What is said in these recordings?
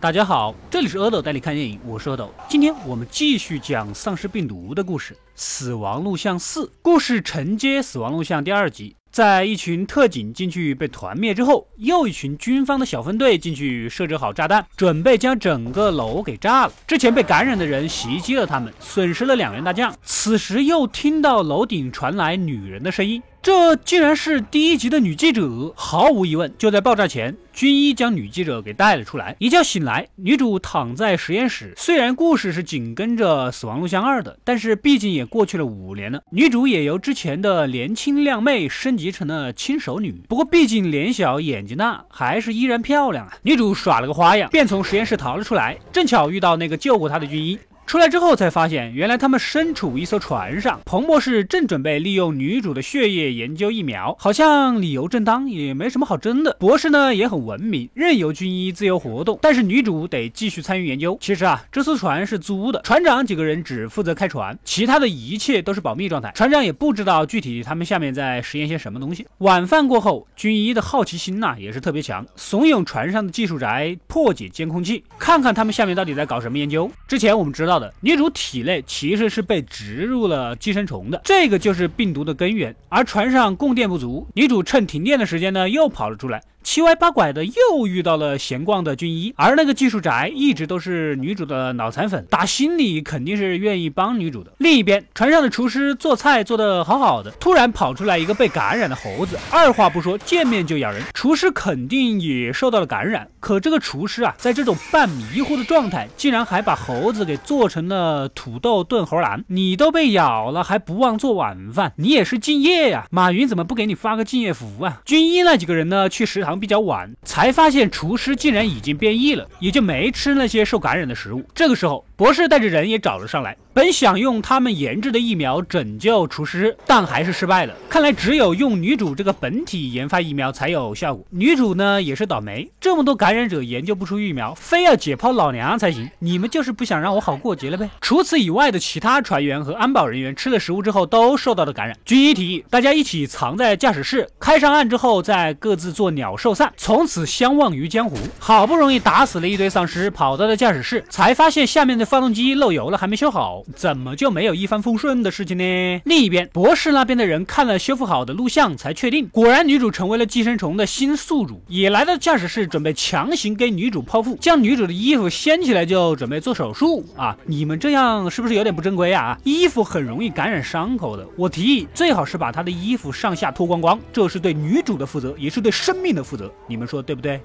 大家好，这里是阿斗带你看电影，我是阿斗。今天我们继续讲丧尸病毒的故事，《死亡录像四》故事承接《死亡录像》第二集。在一群特警进去被团灭之后，又一群军方的小分队进去设置好炸弹，准备将整个楼给炸了。之前被感染的人袭击了他们，损失了两员大将。此时又听到楼顶传来女人的声音。这竟然是第一集的女记者，毫无疑问，就在爆炸前，军医将女记者给带了出来。一觉醒来，女主躺在实验室。虽然故事是紧跟着《死亡录像二》的，但是毕竟也过去了五年了，女主也由之前的年轻靓妹升级成了亲手女。不过毕竟脸小眼睛大，还是依然漂亮啊！女主耍了个花样，便从实验室逃了出来，正巧遇到那个救过她的军医。出来之后才发现，原来他们身处一艘船上。彭博士正准备利用女主的血液研究疫苗，好像理由正当，也没什么好争的。博士呢也很文明，任由军医自由活动，但是女主得继续参与研究。其实啊，这艘船是租的，船长几个人只负责开船，其他的一切都是保密状态。船长也不知道具体他们下面在实验些什么东西。晚饭过后，军医的好奇心呐也是特别强，怂恿船上的技术宅破解监控器，看看他们下面到底在搞什么研究。之前我们知道。女主体内其实是被植入了寄生虫的，这个就是病毒的根源。而船上供电不足，女主趁停电的时间呢，又跑了出来。七歪八拐的又遇到了闲逛的军医，而那个技术宅一直都是女主的脑残粉，打心里肯定是愿意帮女主的。另一边，船上的厨师做菜做得好好的，突然跑出来一个被感染的猴子，二话不说见面就咬人，厨师肯定也受到了感染。可这个厨师啊，在这种半迷糊的状态，竟然还把猴子给做成了土豆炖猴腩。你都被咬了，还不忘做晚饭，你也是敬业呀！马云怎么不给你发个敬业福啊？军医那几个人呢，去食堂。比较晚才发现厨师竟然已经变异了，也就没吃那些受感染的食物。这个时候，博士带着人也找了上来。本想用他们研制的疫苗拯救厨师，但还是失败了。看来只有用女主这个本体研发疫苗才有效果。女主呢也是倒霉，这么多感染者研究不出疫苗，非要解剖老娘才行。你们就是不想让我好过节了呗？除此以外的其他船员和安保人员吃了食物之后都受到了感染。军医提议大家一起藏在驾驶室，开上岸之后再各自做鸟兽散，从此相忘于江湖。好不容易打死了一堆丧尸，跑到了驾驶室，才发现下面的发动机漏油了，还没修好。怎么就没有一帆风顺的事情呢？另一边，博士那边的人看了修复好的录像，才确定，果然女主成为了寄生虫的新宿主，也来到驾驶室，准备强行给女主剖腹，将女主的衣服掀起来就准备做手术啊！你们这样是不是有点不正规啊？衣服很容易感染伤口的，我提议最好是把她的衣服上下脱光光，这是对女主的负责，也是对生命的负责，你们说对不对？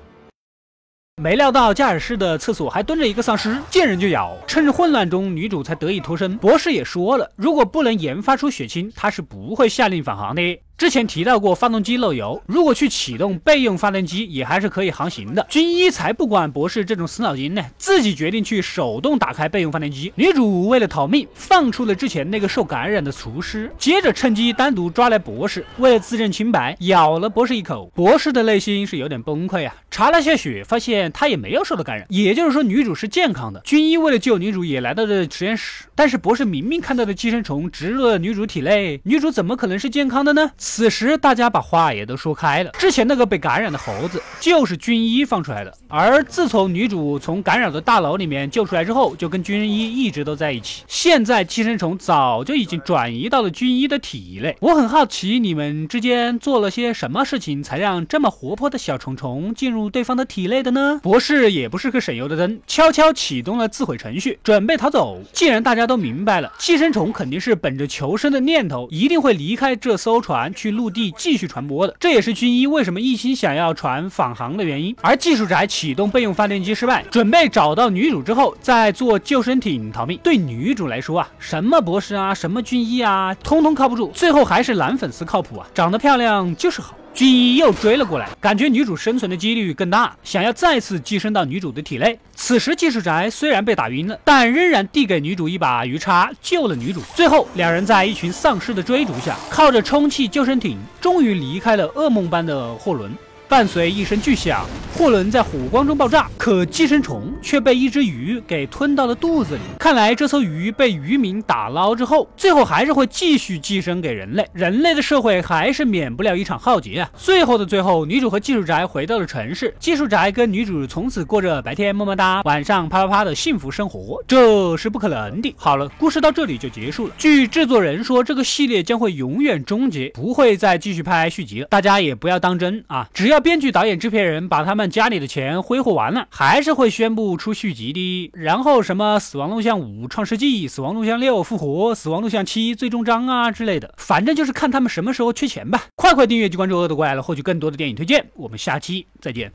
没料到驾驶室的厕所还蹲着一个丧尸，见人就咬。趁着混乱中，女主才得以脱身。博士也说了，如果不能研发出血清，他是不会下令返航的。之前提到过发动机漏油，如果去启动备用发电机，也还是可以航行的。军医才不管博士这种死脑筋呢，自己决定去手动打开备用发电机。女主为了逃命，放出了之前那个受感染的厨师，接着趁机单独抓来博士，为了自证清白，咬了博士一口。博士的内心是有点崩溃啊，查了下血，发现他也没有受到感染，也就是说女主是健康的。军医为了救女主，也来到了实验室，但是博士明明看到的寄生虫植入了女主体内，女主怎么可能是健康的呢？此时，大家把话也都说开了。之前那个被感染的猴子就是军医放出来的，而自从女主从感染的大楼里面救出来之后，就跟军医一直都在一起。现在寄生虫早就已经转移到了军医的体内。我很好奇，你们之间做了些什么事情，才让这么活泼的小虫虫进入对方的体内的呢？博士也不是个省油的灯，悄悄启动了自毁程序，准备逃走。既然大家都明白了，寄生虫肯定是本着求生的念头，一定会离开这艘船。去陆地继续传播的，这也是军医为什么一心想要船返航的原因。而技术宅启动备用发电机失败，准备找到女主之后再坐救生艇逃命。对女主来说啊，什么博士啊，什么军医啊，通通靠不住，最后还是男粉丝靠谱啊，长得漂亮就是好。军医又追了过来，感觉女主生存的几率更大，想要再次寄生到女主的体内。此时技术宅虽然被打晕了，但仍然递给女主一把鱼叉，救了女主。最后两人在一群丧尸的追逐下，靠着充气救生艇，终于离开了噩梦般的货轮。伴随一声巨响，货轮在火光中爆炸，可寄生虫却被一只鱼给吞到了肚子里。看来这艘鱼被渔民打捞之后，最后还是会继续寄生给人类，人类的社会还是免不了一场浩劫啊！最后的最后，女主和技术宅回到了城市，技术宅跟女主从此过着白天么么哒，晚上啪啪啪的幸福生活，这是不可能的。好了，故事到这里就结束了。据制作人说，这个系列将会永远终结，不会再继续拍续集了。大家也不要当真啊，只要编剧、导演、制片人把他们家里的钱挥霍完了，还是会宣布出续集的。然后什么《死亡录像五：创世纪》《死亡录像六：复活》《死亡录像七：最终章》啊之类的，反正就是看他们什么时候缺钱吧。快快订阅及关注恶的怪了，获取更多的电影推荐。我们下期再见。